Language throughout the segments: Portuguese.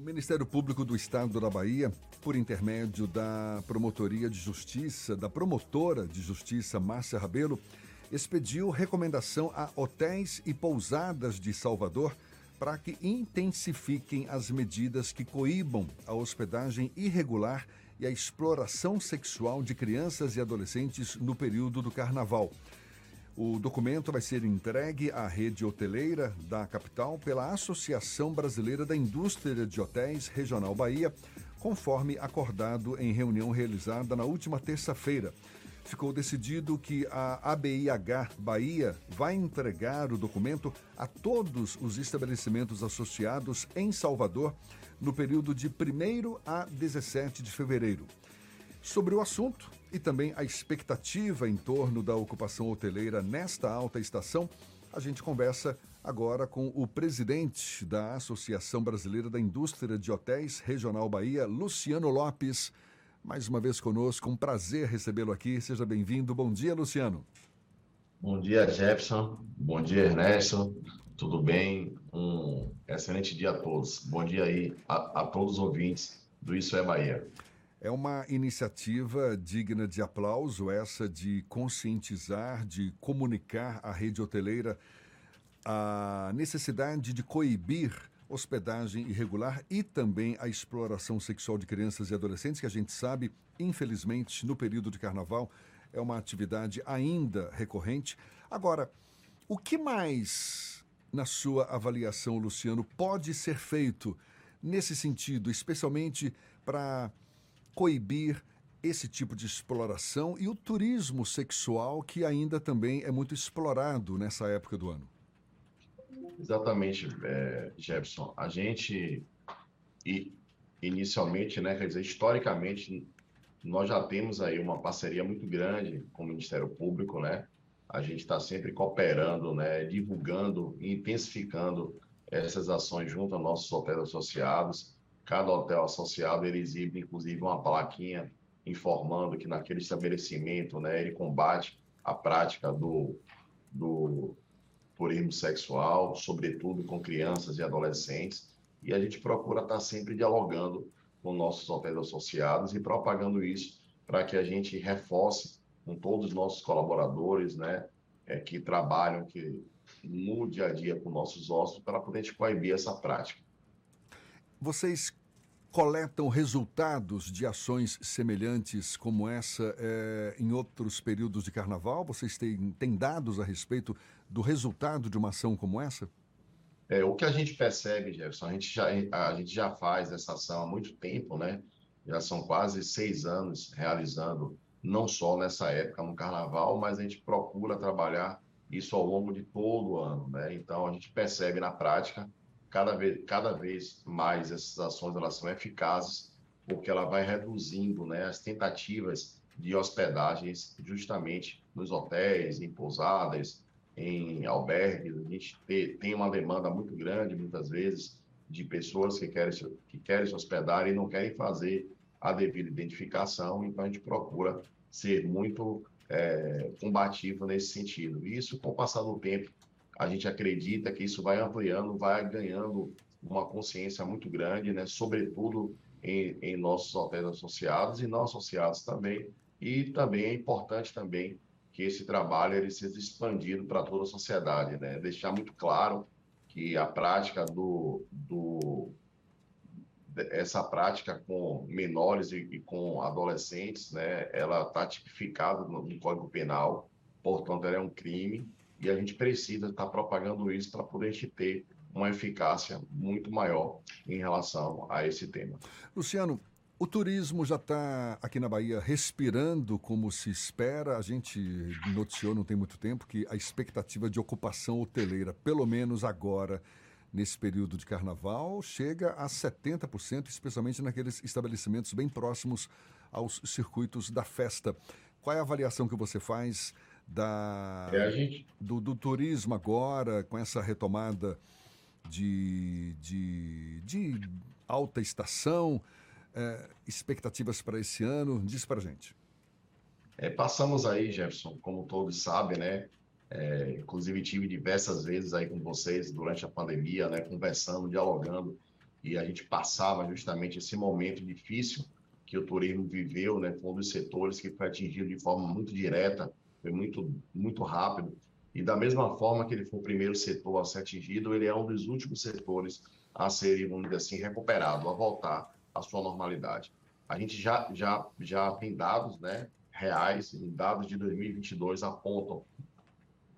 O Ministério Público do Estado da Bahia, por intermédio da Promotoria de Justiça, da promotora de Justiça Márcia Rabelo, expediu recomendação a hotéis e pousadas de Salvador para que intensifiquem as medidas que coíbam a hospedagem irregular e a exploração sexual de crianças e adolescentes no período do carnaval. O documento vai ser entregue à rede hoteleira da capital pela Associação Brasileira da Indústria de Hotéis Regional Bahia, conforme acordado em reunião realizada na última terça-feira. Ficou decidido que a ABIH Bahia vai entregar o documento a todos os estabelecimentos associados em Salvador no período de 1 a 17 de fevereiro. Sobre o assunto e também a expectativa em torno da ocupação hoteleira nesta alta estação, a gente conversa agora com o presidente da Associação Brasileira da Indústria de Hotéis Regional Bahia, Luciano Lopes. Mais uma vez conosco, um prazer recebê-lo aqui. Seja bem-vindo. Bom dia, Luciano. Bom dia, Jefferson. Bom dia, Ernesto. Tudo bem? Um excelente dia a todos. Bom dia aí a, a todos os ouvintes do Isso é Bahia. É uma iniciativa digna de aplauso, essa de conscientizar, de comunicar à rede hoteleira a necessidade de coibir hospedagem irregular e também a exploração sexual de crianças e adolescentes, que a gente sabe, infelizmente, no período de carnaval, é uma atividade ainda recorrente. Agora, o que mais, na sua avaliação, Luciano, pode ser feito nesse sentido, especialmente para coibir esse tipo de exploração e o turismo sexual que ainda também é muito explorado nessa época do ano. Exatamente, é, Jefferson. A gente, e, inicialmente, né, quer dizer, historicamente, nós já temos aí uma parceria muito grande com o Ministério Público, né? A gente está sempre cooperando, né, divulgando e intensificando essas ações junto aos nossos hotéis associados. Cada hotel associado ele exibe, inclusive, uma plaquinha informando que naquele estabelecimento, né, ele combate a prática do, do turismo sexual, sobretudo com crianças e adolescentes, e a gente procura estar sempre dialogando com nossos hotéis associados e propagando isso para que a gente reforce com todos os nossos colaboradores, né, é, que trabalham que no dia a dia com nossos hóspedes para poder coibir essa prática. Vocês coletam resultados de ações semelhantes como essa é, em outros períodos de carnaval? Vocês têm, têm dados a respeito do resultado de uma ação como essa? É, o que a gente percebe, Jefferson, a gente, já, a gente já faz essa ação há muito tempo, né? Já são quase seis anos realizando, não só nessa época no carnaval, mas a gente procura trabalhar isso ao longo de todo o ano, né? Então a gente percebe na prática cada vez, cada vez mais essas ações elas são eficazes, porque ela vai reduzindo né, as tentativas de hospedagens justamente nos hotéis, em pousadas, em albergues. A gente tem uma demanda muito grande, muitas vezes, de pessoas que querem, que querem se hospedar e não querem fazer a devida identificação, então a gente procura ser muito é, combativo nesse sentido. Isso, com o passar do tempo, a gente acredita que isso vai ampliando, vai ganhando uma consciência muito grande, né? sobretudo em, em nossos hotéis associados e não associados também. E também é importante também que esse trabalho ele seja expandido para toda a sociedade, né? Deixar muito claro que a prática do, do essa prática com menores e, e com adolescentes, né? Ela está tipificada no, no Código Penal, portanto, ela é um crime e a gente precisa estar propagando isso para poder ter uma eficácia muito maior em relação a esse tema. Luciano, o turismo já está aqui na Bahia respirando como se espera. A gente noticiou não tem muito tempo que a expectativa de ocupação hoteleira, pelo menos agora, nesse período de carnaval, chega a 70%, especialmente naqueles estabelecimentos bem próximos aos circuitos da festa. Qual é a avaliação que você faz da, é gente... do, do, turismo agora, com essa retomada de, de, de alta estação, é, expectativas para esse ano? Diz para a gente. É, passamos aí, Jefferson, como todos sabem, né? É, inclusive tive diversas vezes aí com vocês durante a pandemia, né? Conversando, dialogando e a gente passava justamente esse momento difícil que o turismo viveu, né, foi um dos setores que foi atingido de forma muito direta, foi muito, muito rápido, e da mesma forma que ele foi o primeiro setor a ser atingido, ele é um dos últimos setores a ser, vamos dizer assim, recuperado, a voltar à sua normalidade. A gente já, já, já tem dados né, reais, dados de 2022 apontam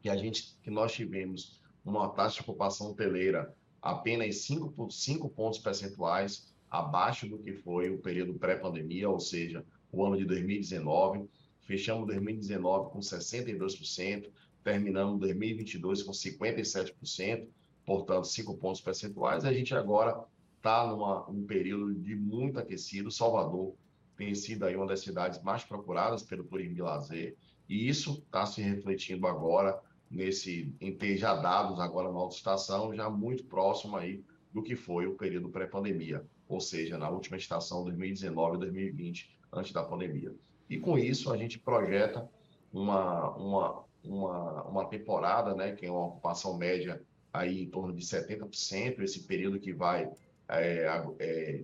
que a gente que nós tivemos uma taxa de ocupação hoteleira apenas 5, 5 pontos percentuais abaixo do que foi o período pré-pandemia, ou seja, o ano de 2019. Fechamos 2019 com 62%, terminamos 2022 com 57%, portanto, 5 pontos percentuais. A gente agora está num período de muito aquecido. Salvador tem sido aí uma das cidades mais procuradas pelo turismo de lazer, e isso está se refletindo agora nesse em ter já dados agora na autoestação já muito próximo aí do que foi o período pré-pandemia, ou seja, na última estação 2019 2020, antes da pandemia. E com isso a gente projeta uma, uma, uma, uma temporada, né, que é uma ocupação média aí em torno de 70%, esse período que vai é, é,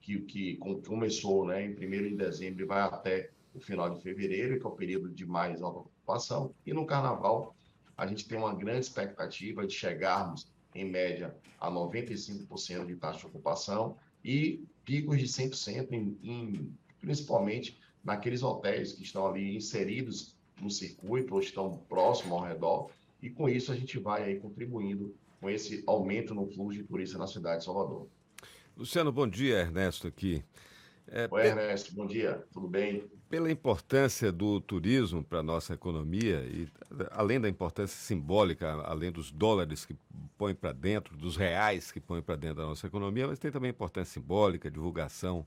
que, que começou né, em 1 de dezembro e vai até o final de fevereiro, que é o período de mais alta ocupação, e no carnaval a gente tem uma grande expectativa de chegarmos, em média, a 95% de taxa de ocupação e picos de 100%, em, em, principalmente naqueles hotéis que estão ali inseridos no circuito ou estão próximo ao redor. E com isso a gente vai aí contribuindo com esse aumento no fluxo de turistas na cidade de Salvador. Luciano, bom dia. Ernesto aqui. É, Oi, Ernesto, bom dia, tudo bem? Pela importância do turismo para a nossa economia, e além da importância simbólica, além dos dólares que põe para dentro, dos reais que põe para dentro da nossa economia, mas tem também importância simbólica, divulgação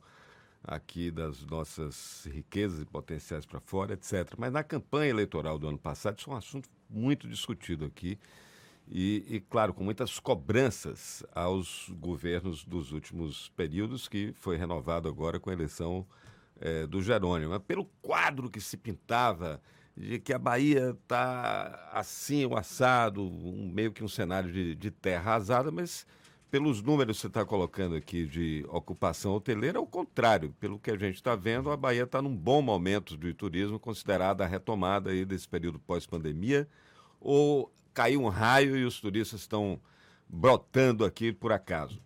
aqui das nossas riquezas e potenciais para fora, etc. Mas na campanha eleitoral do ano passado, isso é um assunto muito discutido aqui e, e, claro, com muitas cobranças aos governos dos últimos períodos, que foi renovado agora com a eleição é, do Jerônimo. Mas pelo quadro que se pintava de que a Bahia está assim, o assado, um, meio que um cenário de, de terra arrasada, mas pelos números que você está colocando aqui de ocupação hoteleira, é o contrário. Pelo que a gente está vendo, a Bahia está num bom momento de turismo, considerada a retomada aí desse período pós-pandemia, ou caiu um raio e os turistas estão brotando aqui por acaso?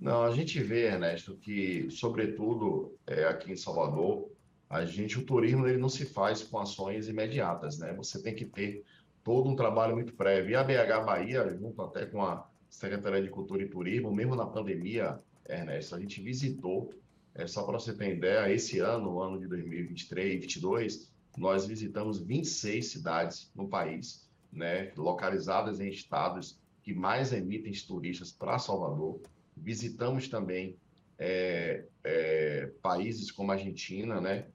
Não, a gente vê, Ernesto, que, sobretudo é, aqui em Salvador, a gente, o turismo ele não se faz com ações imediatas, né? Você tem que ter todo um trabalho muito prévio. E a BH Bahia, junto até com a Secretaria de Cultura e Turismo, mesmo na pandemia, Ernesto, a gente visitou, é, só para você ter ideia, esse ano, o ano de 2023 e 2022, nós visitamos 26 cidades no país né, localizadas em estados que mais emitem turistas para Salvador. Visitamos também é, é, países como a Argentina, né,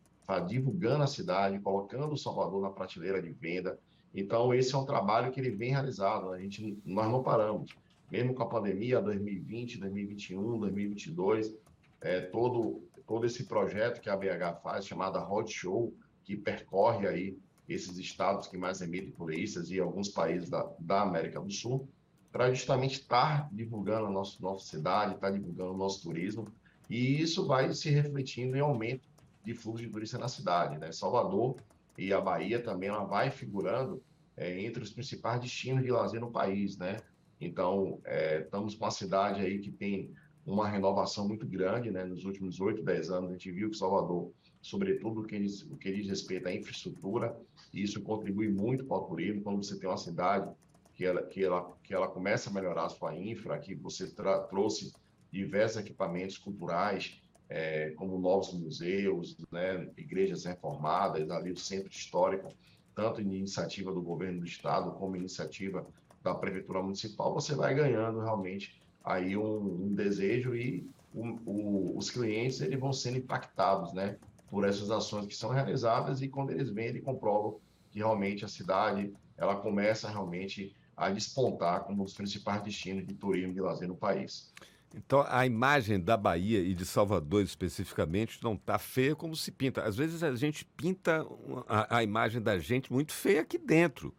divulgando a cidade, colocando Salvador na prateleira de venda. Então, esse é um trabalho que ele vem realizado. A gente, nós não paramos. Mesmo com a pandemia, 2020, 2021, 2022, é, todo, todo esse projeto que a BH faz, chamada Roadshow, que percorre aí esses estados que mais emitem turistas e alguns países da, da América do Sul, para justamente estar divulgando a nossa, nossa cidade, estar divulgando o nosso turismo, e isso vai se refletindo em aumento de fluxo de turistas na cidade. Né? Salvador e a Bahia também ela vai figurando é, entre os principais destinos de lazer no país. Né? Então, é, estamos com uma cidade aí que tem uma renovação muito grande, né? nos últimos 8, 10 anos, a gente viu que Salvador sobretudo o que, diz, o que diz respeito à infraestrutura, isso contribui muito para o turismo, quando você tem uma cidade que ela, que ela, que ela começa a melhorar a sua infra, que você trouxe diversos equipamentos culturais, é, como novos museus, né, igrejas reformadas, ali o centro histórico, tanto em iniciativa do governo do estado como iniciativa da prefeitura municipal, você vai ganhando realmente aí um, um desejo e um, o, os clientes eles vão sendo impactados, né, por essas ações que são realizadas e quando eles vêm, eles comprovam que realmente a cidade ela começa realmente a despontar como os principais destinos de turismo e lazer no país. Então, a imagem da Bahia e de Salvador especificamente não está feia como se pinta. Às vezes a gente pinta a, a imagem da gente muito feia aqui dentro.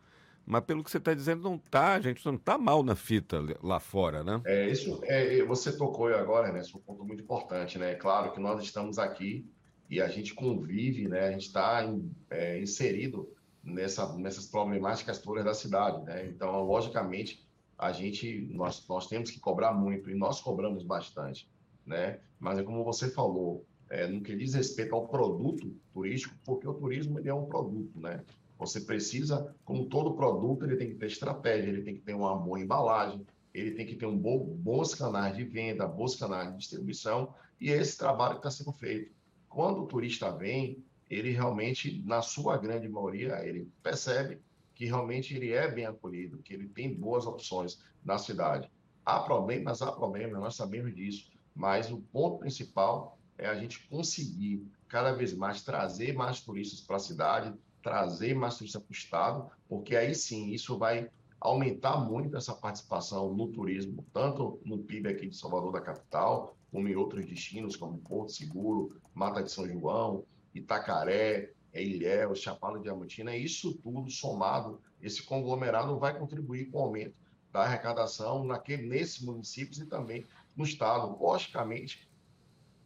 Mas pelo que você está dizendo, não está, a gente não está mal na fita lá fora, né? É, isso, é, você tocou agora, né? Esse é um ponto muito importante, né? É claro que nós estamos aqui e a gente convive, né? A gente está é, inserido nessa, nessas problemáticas todas da cidade, né? Então, logicamente, a gente, nós, nós temos que cobrar muito e nós cobramos bastante, né? Mas é como você falou, é, no que diz respeito ao produto turístico, porque o turismo ele é um produto, né? Você precisa, como todo produto, ele tem que ter estratégia, ele tem que ter uma boa embalagem, ele tem que ter um bom, bons canais de venda, bons canais de distribuição, e é esse trabalho está sendo feito. Quando o turista vem, ele realmente, na sua grande maioria, ele percebe que realmente ele é bem acolhido, que ele tem boas opções na cidade. Há problemas, há problemas, nós sabemos disso, mas o ponto principal é a gente conseguir cada vez mais trazer mais turistas para a cidade, trazer mais turistas para o estado, porque aí sim isso vai aumentar muito essa participação no turismo, tanto no PIB aqui de Salvador da capital, como em outros destinos, como Porto Seguro, Mata de São João, Itacaré, Ilhéus, Chapada Diamantina, isso tudo somado, esse conglomerado vai contribuir com o aumento da arrecadação naquele, nesses municípios e também no estado. Logicamente,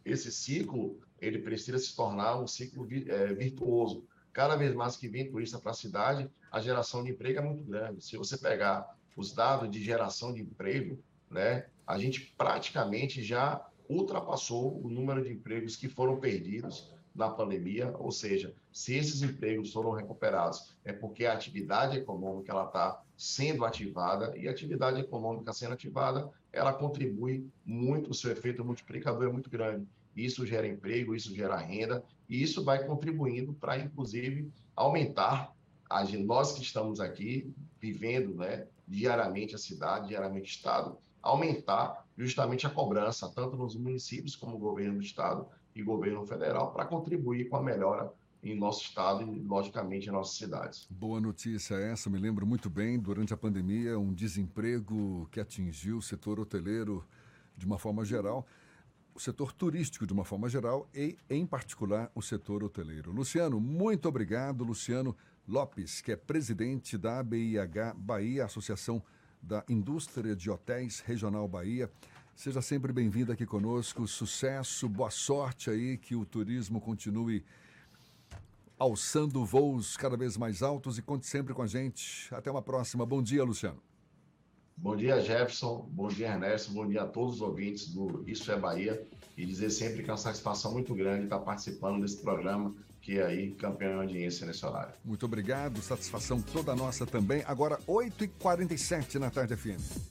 esse ciclo ele precisa se tornar um ciclo é, virtuoso, cada vez mais que vem turista para a cidade, a geração de emprego é muito grande. Se você pegar os dados de geração de emprego, né, a gente praticamente já ultrapassou o número de empregos que foram perdidos na pandemia, ou seja, se esses empregos foram recuperados, é porque a atividade econômica ela está sendo ativada e a atividade econômica sendo ativada, ela contribui muito, o seu efeito multiplicador é muito grande. Isso gera emprego, isso gera renda e isso vai contribuindo para, inclusive, aumentar a, nós que estamos aqui vivendo né, diariamente a cidade, diariamente o Estado, aumentar justamente a cobrança, tanto nos municípios como no governo do Estado e governo federal, para contribuir com a melhora em nosso estado e, logicamente, em nossas cidades. Boa notícia essa, me lembro muito bem, durante a pandemia, um desemprego que atingiu o setor hoteleiro de uma forma geral o setor turístico de uma forma geral e, em particular, o setor hoteleiro. Luciano, muito obrigado. Luciano Lopes, que é presidente da ABIH Bahia, Associação da Indústria de Hotéis Regional Bahia. Seja sempre bem-vindo aqui conosco. Sucesso, boa sorte aí, que o turismo continue alçando voos cada vez mais altos e conte sempre com a gente. Até uma próxima. Bom dia, Luciano. Bom dia, Jefferson. Bom dia, Ernesto. Bom dia a todos os ouvintes do Isso é Bahia. E dizer sempre que é uma satisfação muito grande estar participando desse programa, que é aí campeão de audiência nesse horário. Muito obrigado. Satisfação toda nossa também. Agora, 8h47 na tarde FM.